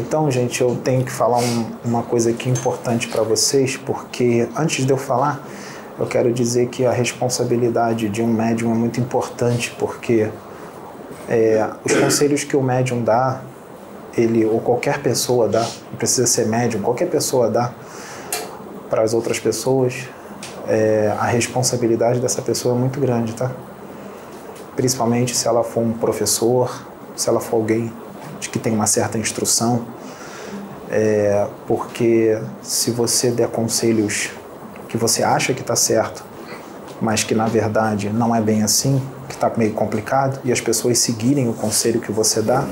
Então, gente, eu tenho que falar um, uma coisa aqui importante para vocês, porque antes de eu falar, eu quero dizer que a responsabilidade de um médium é muito importante, porque é, os conselhos que o médium dá, ele ou qualquer pessoa dá, não precisa ser médium, qualquer pessoa dá para as outras pessoas, é, a responsabilidade dessa pessoa é muito grande, tá? Principalmente se ela for um professor, se ela for alguém de que tem uma certa instrução, é, porque se você der conselhos que você acha que está certo, mas que na verdade não é bem assim, que está meio complicado, e as pessoas seguirem o conselho que você dá,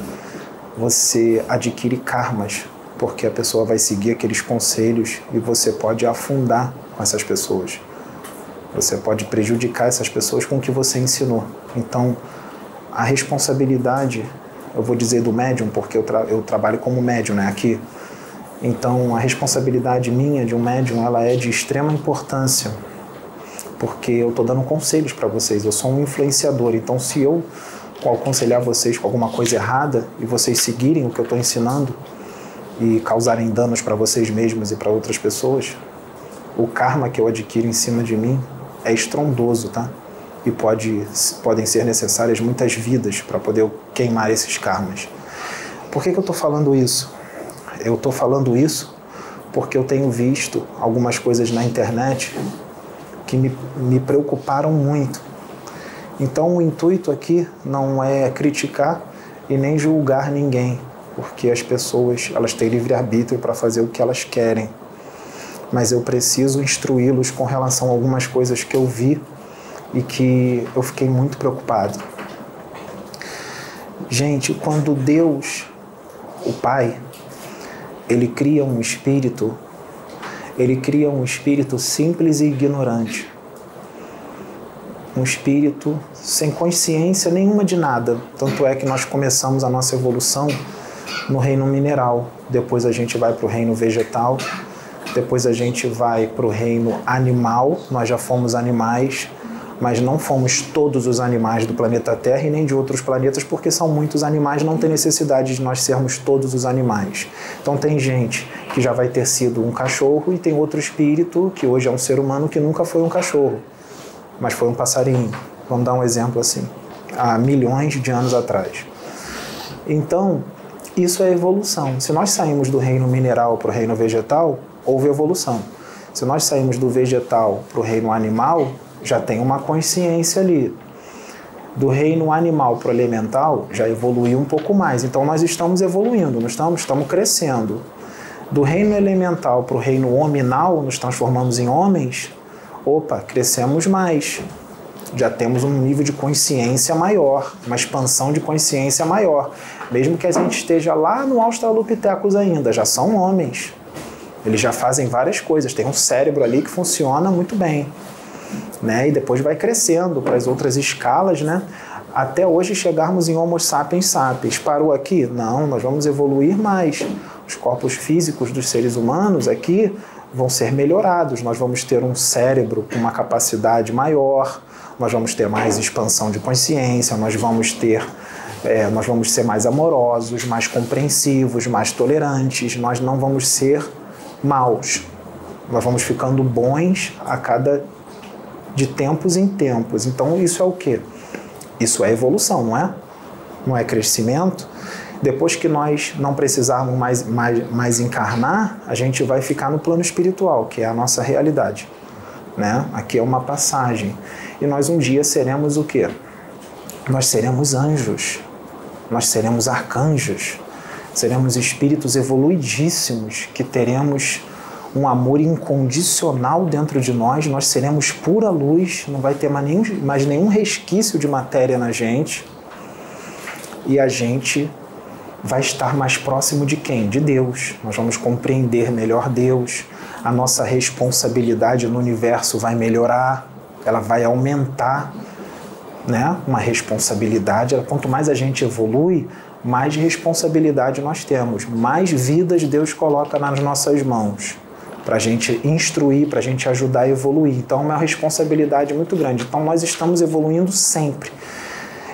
você adquire karmas, porque a pessoa vai seguir aqueles conselhos e você pode afundar com essas pessoas. Você pode prejudicar essas pessoas com o que você ensinou. Então, a responsabilidade eu vou dizer do médium, porque eu, tra eu trabalho como médium né, aqui. Então, a responsabilidade minha de um médium ela é de extrema importância, porque eu estou dando conselhos para vocês, eu sou um influenciador. Então, se eu aconselhar vocês com alguma coisa errada e vocês seguirem o que eu estou ensinando e causarem danos para vocês mesmos e para outras pessoas, o karma que eu adquiro em cima de mim é estrondoso, tá? E pode, podem ser necessárias muitas vidas para poder queimar esses karmas. Por que, que eu estou falando isso? Eu estou falando isso porque eu tenho visto algumas coisas na internet que me, me preocuparam muito. Então o intuito aqui não é criticar e nem julgar ninguém, porque as pessoas elas têm livre arbítrio para fazer o que elas querem. Mas eu preciso instruí-los com relação a algumas coisas que eu vi e que eu fiquei muito preocupado. Gente, quando Deus, o Pai, ele cria um espírito, ele cria um espírito simples e ignorante. Um espírito sem consciência nenhuma de nada. Tanto é que nós começamos a nossa evolução no reino mineral, depois a gente vai para o reino vegetal, depois a gente vai para o reino animal, nós já fomos animais, mas não fomos todos os animais do planeta Terra e nem de outros planetas, porque são muitos animais, não tem necessidade de nós sermos todos os animais. Então tem gente que já vai ter sido um cachorro e tem outro espírito que hoje é um ser humano que nunca foi um cachorro, mas foi um passarinho. Vamos dar um exemplo assim, há milhões de anos atrás. Então, isso é evolução. Se nós saímos do reino mineral para o reino vegetal, houve evolução. Se nós saímos do vegetal para o reino animal, já tem uma consciência ali. Do reino animal para o elemental, já evoluiu um pouco mais. Então nós estamos evoluindo, nós estamos, estamos crescendo. Do reino elemental para o reino hominal, nos transformamos em homens, opa, crescemos mais. Já temos um nível de consciência maior, uma expansão de consciência maior. Mesmo que a gente esteja lá no Australopithecus ainda, já são homens. Eles já fazem várias coisas, tem um cérebro ali que funciona muito bem né? E depois vai crescendo para as outras escalas, né? Até hoje chegarmos em Homo sapiens sapiens. Parou aqui? Não, nós vamos evoluir mais. Os corpos físicos dos seres humanos aqui vão ser melhorados. Nós vamos ter um cérebro com uma capacidade maior, nós vamos ter mais expansão de consciência, nós vamos ter é, nós vamos ser mais amorosos, mais compreensivos, mais tolerantes, nós não vamos ser maus. Nós vamos ficando bons a cada de tempos em tempos. Então isso é o que? Isso é evolução, não é? Não é crescimento. Depois que nós não precisarmos mais, mais, mais encarnar, a gente vai ficar no plano espiritual, que é a nossa realidade. Né? Aqui é uma passagem. E nós um dia seremos o quê? Nós seremos anjos, nós seremos arcanjos, seremos espíritos evoluidíssimos que teremos um amor incondicional dentro de nós, nós seremos pura luz, não vai ter mais nenhum, mais nenhum resquício de matéria na gente. E a gente vai estar mais próximo de quem? De Deus. Nós vamos compreender melhor Deus. A nossa responsabilidade no universo vai melhorar, ela vai aumentar, né? Uma responsabilidade. Quanto mais a gente evolui, mais responsabilidade nós temos, mais vidas Deus coloca nas nossas mãos para a gente instruir, para a gente ajudar a evoluir. Então é uma responsabilidade muito grande. Então nós estamos evoluindo sempre.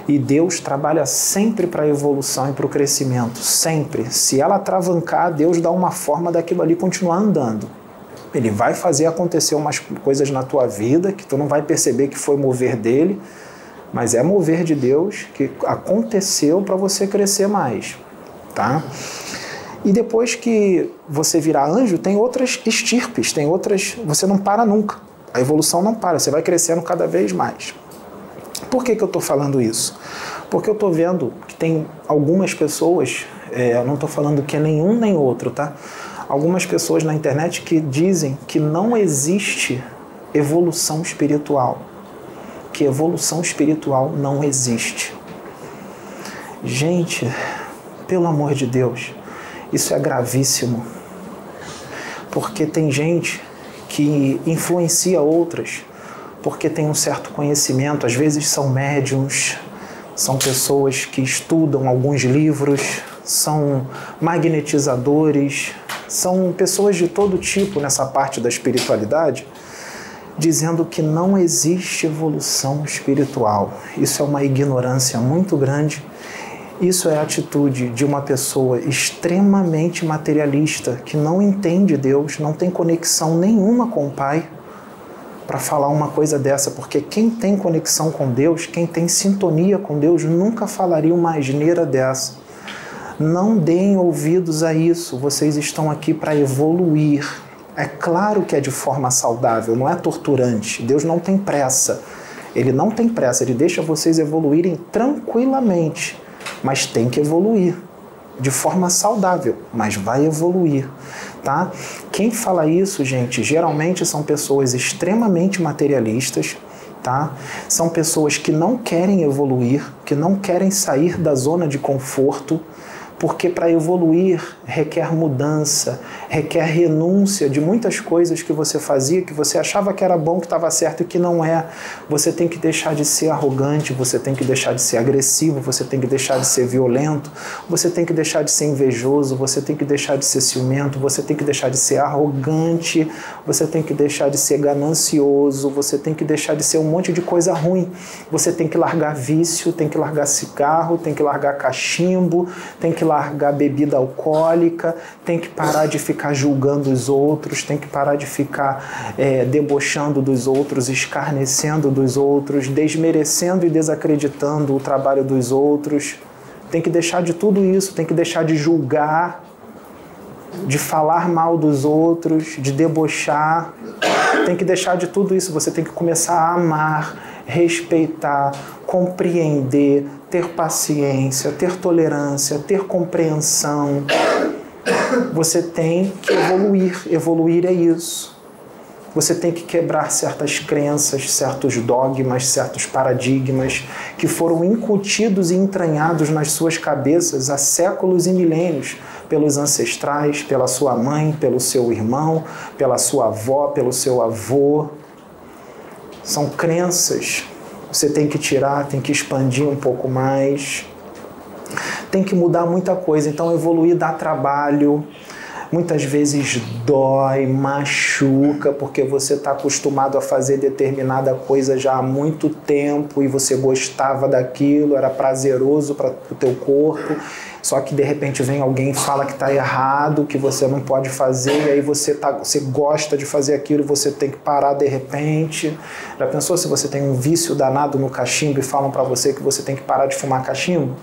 E Deus trabalha sempre para a evolução e para o crescimento, sempre. Se ela travancar, Deus dá uma forma daquilo ali continuar andando. Ele vai fazer acontecer umas coisas na tua vida que tu não vai perceber que foi mover dele, mas é mover de Deus que aconteceu para você crescer mais, tá? E depois que você virar anjo, tem outras estirpes, tem outras. Você não para nunca. A evolução não para, você vai crescendo cada vez mais. Por que, que eu estou falando isso? Porque eu estou vendo que tem algumas pessoas, é, eu não estou falando que é nenhum nem outro, tá? Algumas pessoas na internet que dizem que não existe evolução espiritual. Que evolução espiritual não existe. Gente, pelo amor de Deus, isso é gravíssimo. Porque tem gente que influencia outras porque tem um certo conhecimento, às vezes são médiums, são pessoas que estudam alguns livros, são magnetizadores, são pessoas de todo tipo nessa parte da espiritualidade, dizendo que não existe evolução espiritual. Isso é uma ignorância muito grande. Isso é a atitude de uma pessoa extremamente materialista que não entende Deus, não tem conexão nenhuma com o Pai para falar uma coisa dessa, porque quem tem conexão com Deus, quem tem sintonia com Deus, nunca falaria uma asneira dessa. Não deem ouvidos a isso, vocês estão aqui para evoluir. É claro que é de forma saudável, não é torturante. Deus não tem pressa. Ele não tem pressa, ele deixa vocês evoluírem tranquilamente, mas tem que evoluir de forma saudável, mas vai evoluir tá? Quem fala isso, gente, geralmente são pessoas extremamente materialistas, tá? São pessoas que não querem evoluir, que não querem sair da zona de conforto, porque para evoluir requer mudança, requer renúncia de muitas coisas que você fazia, que você achava que era bom, que estava certo e que não é. Você tem que deixar de ser arrogante, você tem que deixar de ser agressivo, você tem que deixar de ser violento, você tem que deixar de ser invejoso, você tem que deixar de ser ciumento, você tem que deixar de ser arrogante, você tem que deixar de ser ganancioso, você tem que deixar de ser um monte de coisa ruim. Você tem que largar vício, tem que largar cigarro, tem que largar cachimbo, tem que largar bebida alcoólica, tem que parar de ficar julgando os outros, tem que parar de ficar é, debochando dos outros, escarnecendo dos outros, desmerecendo e desacreditando o trabalho dos outros. Tem que deixar de tudo isso, tem que deixar de julgar, de falar mal dos outros, de debochar. Tem que deixar de tudo isso, você tem que começar a amar, respeitar, compreender, ter paciência, ter tolerância, ter compreensão. Você tem que evoluir. Evoluir é isso. Você tem que quebrar certas crenças, certos dogmas, certos paradigmas que foram incutidos e entranhados nas suas cabeças há séculos e milênios pelos ancestrais, pela sua mãe, pelo seu irmão, pela sua avó, pelo seu avô. São crenças você tem que tirar, tem que expandir um pouco mais, tem que mudar muita coisa. Então, evoluir dá trabalho, muitas vezes dói, machuca, porque você está acostumado a fazer determinada coisa já há muito tempo e você gostava daquilo, era prazeroso para o teu corpo só que de repente vem alguém e fala que está errado, que você não pode fazer, e aí você, tá, você gosta de fazer aquilo e você tem que parar de repente. Já pensou se você tem um vício danado no cachimbo e falam para você que você tem que parar de fumar cachimbo?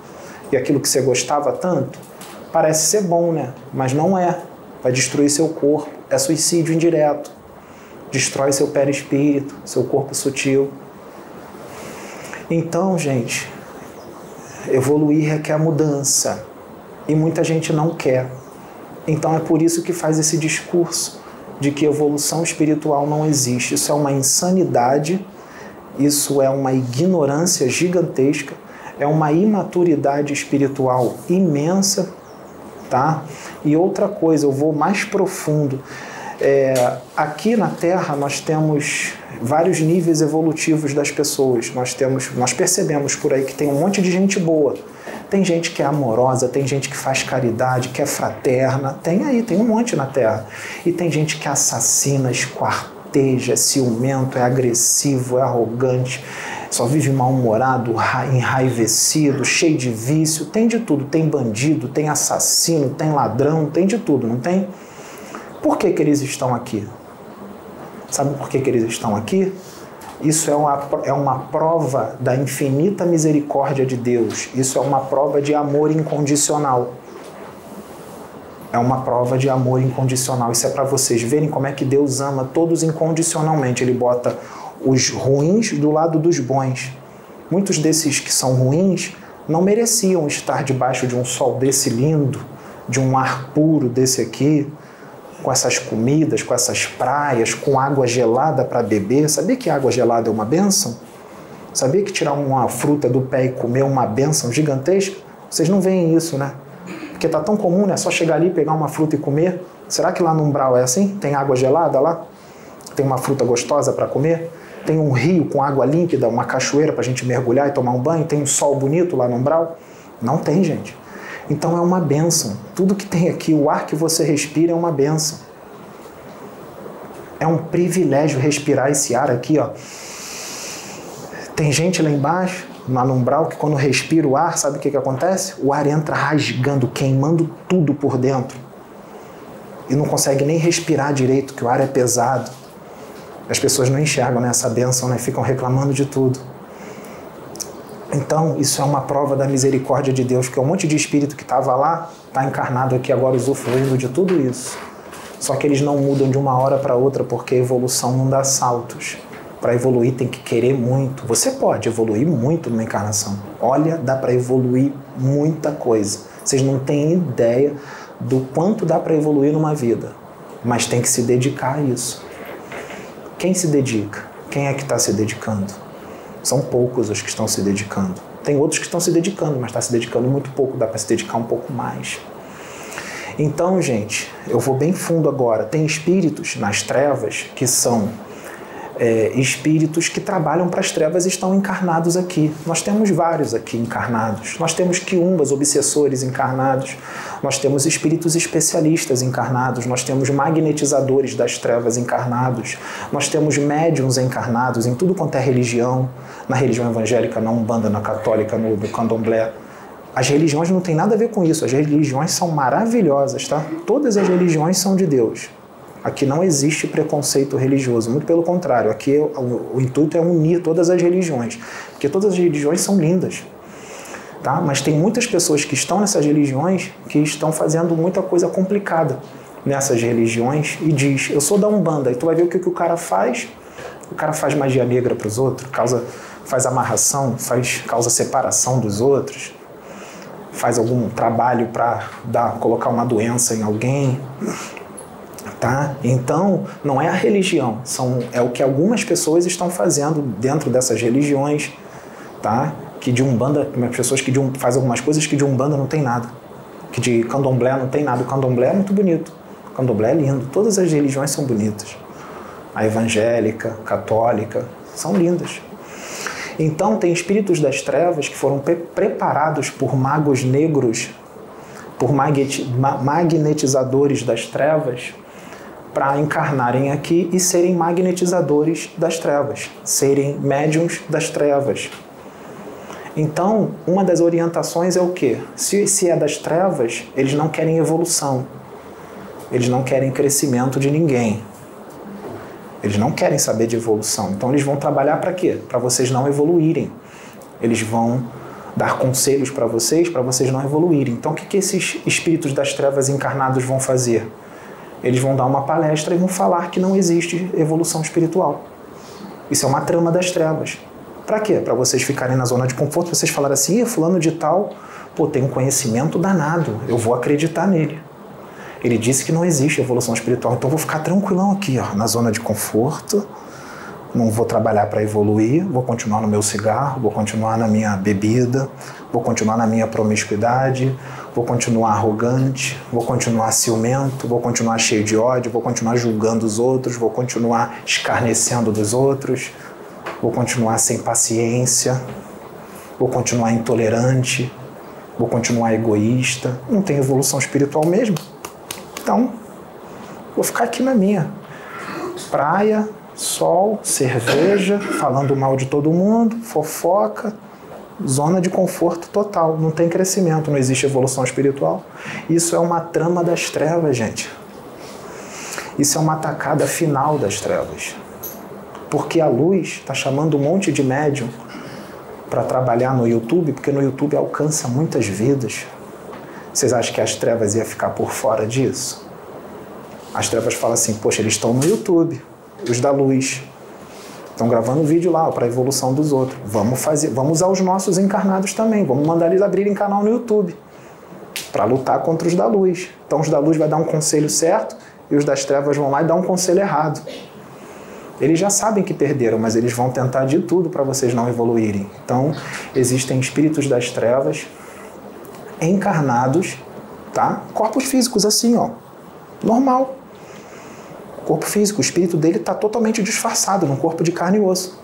E aquilo que você gostava tanto? Parece ser bom, né? Mas não é. Vai destruir seu corpo. É suicídio indireto. Destrói seu perispírito, seu corpo sutil. Então, gente, evoluir requer mudança e muita gente não quer. Então é por isso que faz esse discurso de que evolução espiritual não existe. Isso é uma insanidade, isso é uma ignorância gigantesca, é uma imaturidade espiritual imensa, tá? E outra coisa, eu vou mais profundo. É, aqui na Terra nós temos vários níveis evolutivos das pessoas. Nós temos, nós percebemos por aí que tem um monte de gente boa tem gente que é amorosa, tem gente que faz caridade, que é fraterna, tem aí, tem um monte na Terra. E tem gente que assassina, esquarteja, é ciumento, é agressivo, é arrogante, só vive mal-humorado, enraivecido, cheio de vício, tem de tudo. Tem bandido, tem assassino, tem ladrão, tem de tudo, não tem? Por que, que eles estão aqui? Sabe por que, que eles estão aqui? Isso é uma, é uma prova da infinita misericórdia de Deus. Isso é uma prova de amor incondicional. É uma prova de amor incondicional. Isso é para vocês verem como é que Deus ama todos incondicionalmente. Ele bota os ruins do lado dos bons. Muitos desses que são ruins não mereciam estar debaixo de um sol desse lindo, de um ar puro desse aqui, com essas comidas, com essas praias, com água gelada para beber. Sabia que água gelada é uma benção? Sabia que tirar uma fruta do pé e comer é uma benção gigantesca? Vocês não veem isso, né? Porque tá tão comum, né? Só chegar ali, pegar uma fruta e comer. Será que lá no umbral é assim? Tem água gelada lá? Tem uma fruta gostosa para comer? Tem um rio com água límpida, uma cachoeira para a gente mergulhar e tomar um banho? Tem um sol bonito lá no umbral? Não tem, gente. Então é uma benção. Tudo que tem aqui, o ar que você respira é uma benção. É um privilégio respirar esse ar aqui, ó. Tem gente lá embaixo, lá no umbral, que quando respira o ar, sabe o que, que acontece? O ar entra rasgando, queimando tudo por dentro. E não consegue nem respirar direito, que o ar é pesado. As pessoas não enxergam né, bênção, né? ficam reclamando de tudo. Então, isso é uma prova da misericórdia de Deus, porque um monte de espírito que estava lá está encarnado aqui agora usufruindo de tudo isso. Só que eles não mudam de uma hora para outra porque a evolução não dá saltos. Para evoluir tem que querer muito. Você pode evoluir muito numa encarnação. Olha, dá para evoluir muita coisa. Vocês não têm ideia do quanto dá para evoluir numa vida, mas tem que se dedicar a isso. Quem se dedica? Quem é que está se dedicando? São poucos os que estão se dedicando. Tem outros que estão se dedicando, mas está se dedicando muito pouco, dá para se dedicar um pouco mais. Então, gente, eu vou bem fundo agora. Tem espíritos nas trevas que são é, espíritos que trabalham para as trevas estão encarnados aqui. Nós temos vários aqui encarnados. Nós temos quiumbas, obsessores encarnados. Nós temos espíritos especialistas encarnados. Nós temos magnetizadores das trevas encarnados. Nós temos médiums encarnados em tudo quanto é religião. Na religião evangélica, na Umbanda, na católica, no, no candomblé. As religiões não têm nada a ver com isso. As religiões são maravilhosas, tá? Todas as religiões são de Deus. Aqui não existe preconceito religioso, muito pelo contrário. Aqui o, o, intuito é unir todas as religiões, porque todas as religiões são lindas. Tá? Mas tem muitas pessoas que estão nessas religiões que estão fazendo muita coisa complicada nessas religiões e diz: Eu sou da Umbanda. E tu vai ver o que, que o cara faz. O cara faz magia negra para os outros, causa, faz amarração, faz, causa separação dos outros, faz algum trabalho para colocar uma doença em alguém, Tá? Então, não é a religião, são, é o que algumas pessoas estão fazendo dentro dessas religiões, tá? que de Umbanda, pessoas que de um, fazem algumas coisas que de Umbanda não tem nada, que de Candomblé não tem nada. O Candomblé é muito bonito, o Candomblé é lindo, todas as religiões são bonitas. A evangélica, católica, são lindas. Então, tem espíritos das trevas que foram pre preparados por magos negros, por magnetizadores das trevas, para encarnarem aqui e serem magnetizadores das trevas, serem médiums das trevas. Então, uma das orientações é o quê? Se, se é das trevas, eles não querem evolução, eles não querem crescimento de ninguém, eles não querem saber de evolução. Então, eles vão trabalhar para quê? Para vocês não evoluírem. Eles vão dar conselhos para vocês, para vocês não evoluírem. Então, o que, que esses espíritos das trevas encarnados vão fazer? Eles vão dar uma palestra e vão falar que não existe evolução espiritual. Isso é uma trama das trevas. Para quê? Para vocês ficarem na zona de conforto, vocês falarem assim, fulano de tal, pô, tem um conhecimento danado, eu vou acreditar nele. Ele disse que não existe evolução espiritual, então eu vou ficar tranquilão aqui, ó, na zona de conforto, não vou trabalhar para evoluir, vou continuar no meu cigarro, vou continuar na minha bebida, vou continuar na minha promiscuidade, vou continuar arrogante, vou continuar ciumento, vou continuar cheio de ódio, vou continuar julgando os outros, vou continuar escarnecendo dos outros, vou continuar sem paciência, vou continuar intolerante, vou continuar egoísta. Não tem evolução espiritual mesmo. Então, vou ficar aqui na minha praia, sol, cerveja, falando mal de todo mundo, fofoca, zona de conforto total. Não tem crescimento, não existe evolução espiritual. Isso é uma trama das trevas, gente. Isso é uma atacada final das trevas. Porque a luz está chamando um monte de médium para trabalhar no YouTube, porque no YouTube alcança muitas vidas. Vocês acham que as trevas ia ficar por fora disso? As trevas falam assim: poxa, eles estão no YouTube, os da luz. Estão gravando vídeo lá para a evolução dos outros. Vamos fazer, vamos usar os nossos encarnados também. Vamos mandar eles abrirem canal no YouTube para lutar contra os da luz. Então os da luz vai dar um conselho certo e os das trevas vão lá e dar um conselho errado. Eles já sabem que perderam, mas eles vão tentar de tudo para vocês não evoluírem. Então, existem espíritos das trevas encarnados, tá? Corpos físicos assim, ó. Normal. Corpo físico, o espírito dele está totalmente disfarçado num corpo de carne e osso.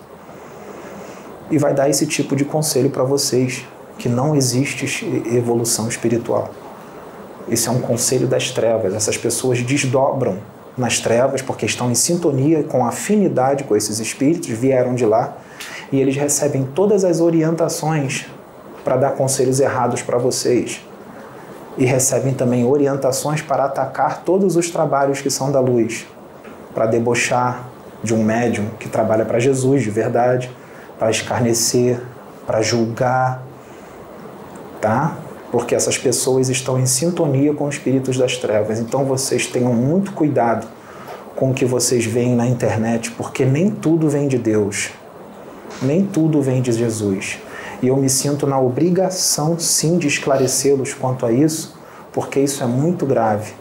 E vai dar esse tipo de conselho para vocês que não existe evolução espiritual. Esse é um conselho das trevas. Essas pessoas desdobram nas trevas porque estão em sintonia com afinidade com esses espíritos, vieram de lá e eles recebem todas as orientações para dar conselhos errados para vocês. E recebem também orientações para atacar todos os trabalhos que são da luz, para debochar de um médium que trabalha para Jesus de verdade, para escarnecer, para julgar, tá? Porque essas pessoas estão em sintonia com os espíritos das trevas. Então vocês tenham muito cuidado com o que vocês veem na internet, porque nem tudo vem de Deus. Nem tudo vem de Jesus. E eu me sinto na obrigação, sim, de esclarecê-los quanto a isso, porque isso é muito grave.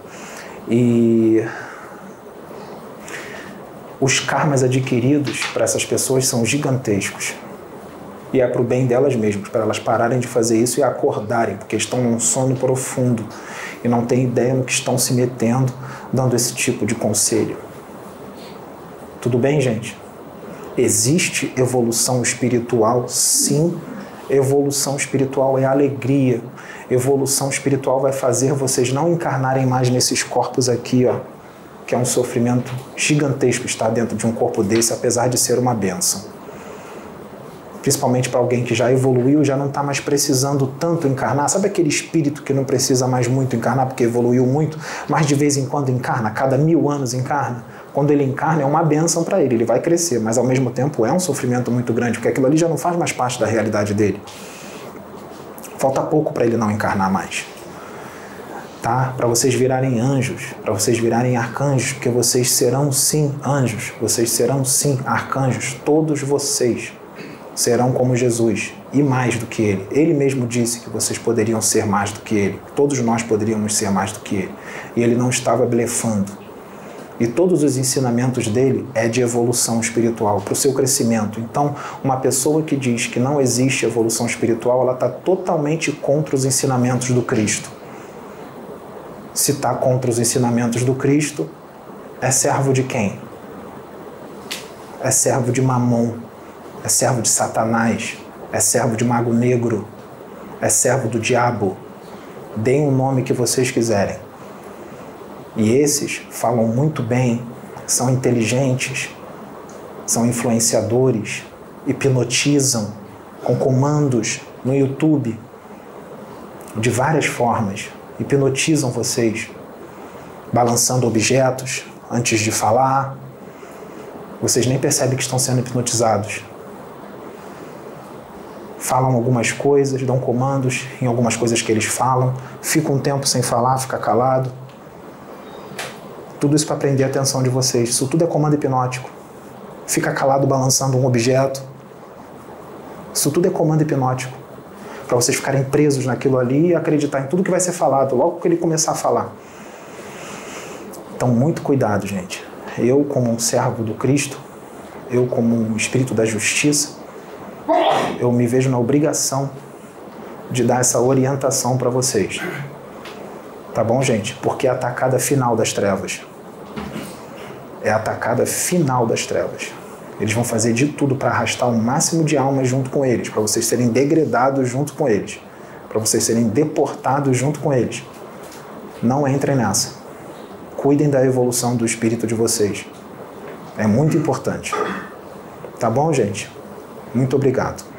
E os karmas adquiridos para essas pessoas são gigantescos. E é para o bem delas mesmas, para elas pararem de fazer isso e acordarem, porque estão num sono profundo e não têm ideia no que estão se metendo, dando esse tipo de conselho. Tudo bem, gente? Existe evolução espiritual? Sim. Evolução espiritual é alegria. Evolução espiritual vai fazer vocês não encarnarem mais nesses corpos aqui, ó, que é um sofrimento gigantesco estar dentro de um corpo desse, apesar de ser uma benção. Principalmente para alguém que já evoluiu, já não está mais precisando tanto encarnar. Sabe aquele espírito que não precisa mais muito encarnar porque evoluiu muito, mas de vez em quando encarna, cada mil anos encarna? quando ele encarna é uma benção para ele, ele vai crescer, mas ao mesmo tempo é um sofrimento muito grande, porque aquilo ali já não faz mais parte da realidade dele. Falta pouco para ele não encarnar mais. Tá? Para vocês virarem anjos, para vocês virarem arcanjos, porque vocês serão sim anjos, vocês serão sim arcanjos, todos vocês serão como Jesus e mais do que ele. Ele mesmo disse que vocês poderiam ser mais do que ele. Todos nós poderíamos ser mais do que ele. E ele não estava blefando. E todos os ensinamentos dele é de evolução espiritual, para o seu crescimento. Então, uma pessoa que diz que não existe evolução espiritual, ela está totalmente contra os ensinamentos do Cristo. Se está contra os ensinamentos do Cristo, é servo de quem? É servo de Mamon, é servo de Satanás, é servo de Mago Negro, é servo do diabo. Deem o nome que vocês quiserem. E esses falam muito bem, são inteligentes, são influenciadores, hipnotizam com comandos no YouTube de várias formas. Hipnotizam vocês, balançando objetos antes de falar. Vocês nem percebem que estão sendo hipnotizados. Falam algumas coisas, dão comandos em algumas coisas que eles falam, ficam um tempo sem falar, fica calado tudo isso para prender a atenção de vocês. Isso tudo é comando hipnótico. Fica calado balançando um objeto. Isso tudo é comando hipnótico. Para vocês ficarem presos naquilo ali e acreditar em tudo que vai ser falado logo que ele começar a falar. Então, muito cuidado, gente. Eu, como um servo do Cristo, eu, como um espírito da justiça, eu me vejo na obrigação de dar essa orientação para vocês. Tá bom, gente? Porque é a atacada final das trevas. É a atacada final das trevas. Eles vão fazer de tudo para arrastar o máximo de almas junto com eles, para vocês serem degradados junto com eles, para vocês serem deportados junto com eles. Não entrem nessa. Cuidem da evolução do espírito de vocês. É muito importante. Tá bom, gente? Muito obrigado.